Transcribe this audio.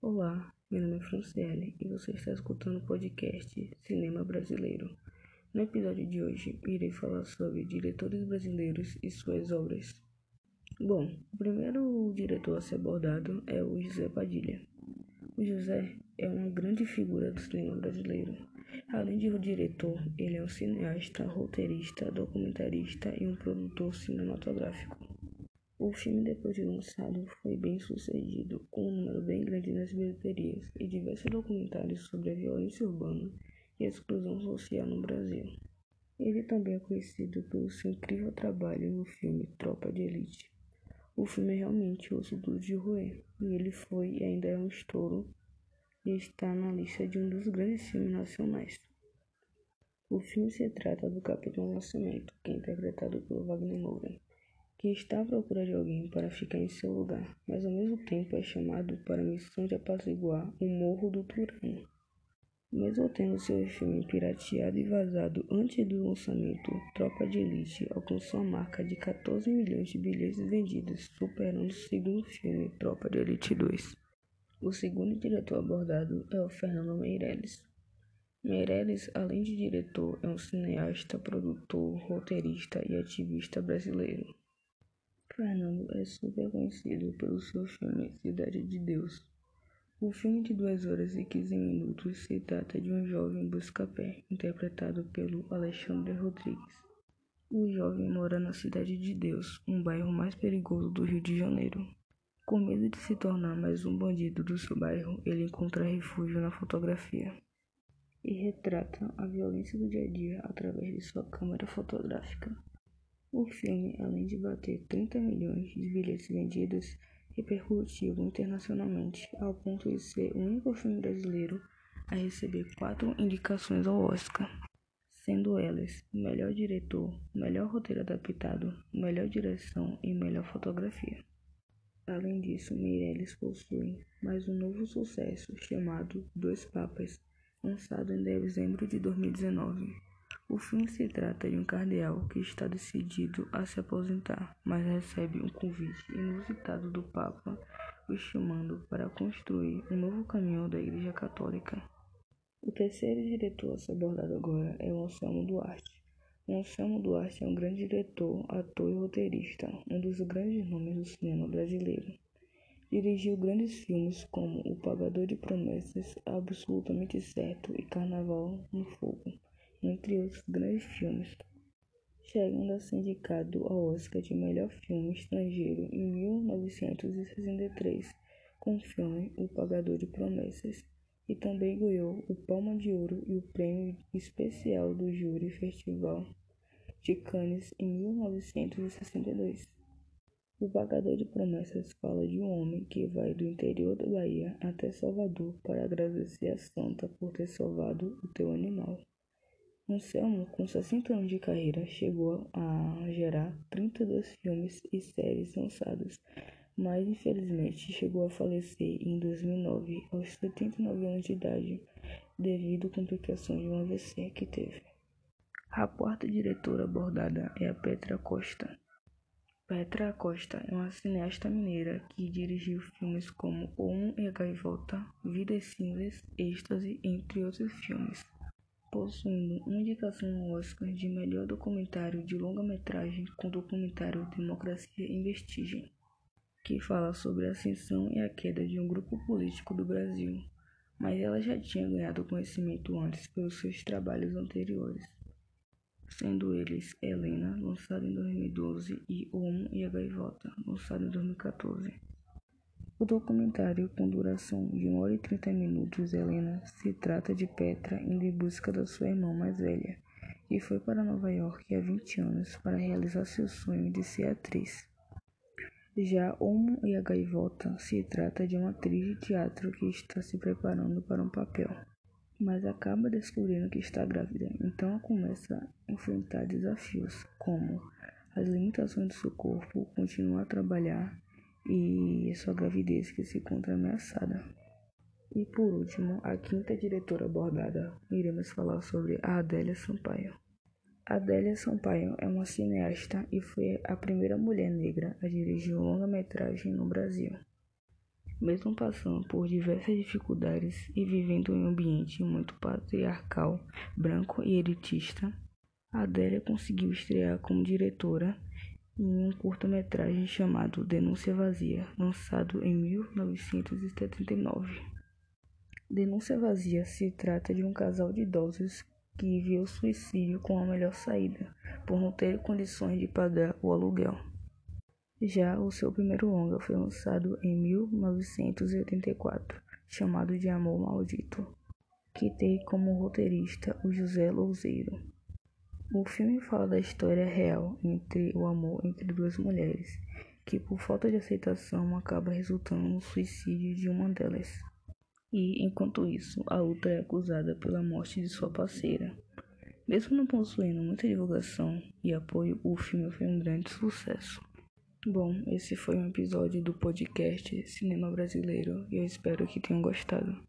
Olá, meu nome é Franciele e você está escutando o podcast Cinema Brasileiro. No episódio de hoje, irei falar sobre diretores brasileiros e suas obras. Bom, o primeiro diretor a ser abordado é o José Padilha. O José é uma grande figura do cinema brasileiro. Além de um diretor, ele é um cineasta, roteirista, documentarista e um produtor cinematográfico. O filme, depois de lançado, foi bem sucedido, com um número bem grande nas bilheterias e diversos documentários sobre a violência urbana e a exclusão social no Brasil. Ele também é conhecido pelo seu incrível trabalho no filme Tropa de Elite. O filme é realmente osso duro de roer, e ele foi e ainda é um estouro e está na lista de um dos grandes filmes nacionais. O filme se trata do Capitão Nascimento, que é interpretado por Wagner Moura que está à procura de alguém para ficar em seu lugar, mas ao mesmo tempo é chamado para a missão de apaziguar o Morro do Turano. Mesmo tendo seu filme pirateado e vazado antes do lançamento, Tropa de Elite alcançou a marca de 14 milhões de bilhetes vendidos, superando o segundo filme, Tropa de Elite 2. O segundo diretor abordado é o Fernando Meirelles. Meirelles, além de diretor, é um cineasta, produtor, roteirista e ativista brasileiro. Fernando é super conhecido pelo seu filme Cidade de Deus. O filme de 2 horas e 15 minutos se trata de um jovem busca-pé, interpretado pelo Alexandre Rodrigues. O jovem mora na Cidade de Deus, um bairro mais perigoso do Rio de Janeiro. Com medo de se tornar mais um bandido do seu bairro, ele encontra refúgio na fotografia e retrata a violência do dia a dia através de sua câmera fotográfica. O filme, além de bater 30 milhões de bilhetes vendidos, repercutiu internacionalmente ao ponto de ser o único filme brasileiro a receber quatro indicações ao Oscar, sendo elas melhor diretor, melhor roteiro adaptado, melhor direção e melhor fotografia. Além disso, Meirelles possui mais um novo sucesso chamado Dois Papas, lançado em dezembro de 2019. O filme se trata de um cardeal que está decidido a se aposentar, mas recebe um convite inusitado do Papa, o chamando para construir um novo caminho da Igreja Católica. O terceiro diretor a ser abordado agora é o Anselmo Duarte. O Anselmo Duarte é um grande diretor, ator e roteirista, um dos grandes nomes do cinema brasileiro. Dirigiu grandes filmes como O Pagador de Promessas, Absolutamente Certo e Carnaval no Fogo entre outros grandes filmes, chegando a ser indicado ao Oscar de melhor filme estrangeiro em 1963 com o filme O Pagador de Promessas, e também ganhou o Palma de Ouro e o Prêmio Especial do Júri Festival de Cannes em 1962. O Pagador de Promessas fala de um homem que vai do interior da Bahia até Salvador para agradecer a Santa por ter salvado o teu animal. Anselmo, com 60 anos de carreira, chegou a gerar 32 filmes e séries lançados, mas infelizmente chegou a falecer em 2009, aos 79 anos de idade, devido a complicações de um AVC que teve. A quarta diretora abordada é a Petra Costa. Petra Costa é uma cineasta mineira que dirigiu filmes como Um e a Gaivota, Vidas Cinzas, Êxtase, entre outros filmes possuindo uma indicação ao Oscar de melhor documentário de longa-metragem com o documentário Democracia em Vestigem, que fala sobre a ascensão e a queda de um grupo político do Brasil, mas ela já tinha ganhado conhecimento antes pelos seus trabalhos anteriores, sendo eles Helena, lançado em 2012, e Homo e a Gaivota, lançado em 2014. O documentário, com duração de 1 hora e 30 minutos, Helena, se trata de Petra indo em busca da sua irmã mais velha, que foi para Nova York há 20 anos para realizar seu sonho de ser atriz. Já Homo e a Gaivota se trata de uma atriz de teatro que está se preparando para um papel, mas acaba descobrindo que está grávida, então começa a enfrentar desafios como as limitações do seu corpo, continuar a trabalhar e sua gravidez que se encontra ameaçada. E por último, a quinta diretora abordada, iremos falar sobre a Adélia Sampaio. Adélia Sampaio é uma cineasta e foi a primeira mulher negra a dirigir longa-metragem no Brasil. Mesmo passando por diversas dificuldades e vivendo em um ambiente muito patriarcal, branco e elitista, Adélia conseguiu estrear como diretora em um curta-metragem chamado Denúncia Vazia, lançado em 1979. Denúncia Vazia se trata de um casal de idosos que viu o suicídio como a melhor saída, por não ter condições de pagar o aluguel. Já o seu primeiro longa foi lançado em 1984, chamado de Amor Maldito, que tem como roteirista o José Louzeiro. O filme fala da história real entre o amor entre duas mulheres, que por falta de aceitação acaba resultando no suicídio de uma delas. E, enquanto isso, a outra é acusada pela morte de sua parceira. Mesmo não possuindo muita divulgação e apoio, o filme foi um grande sucesso. Bom, esse foi um episódio do podcast Cinema Brasileiro e eu espero que tenham gostado.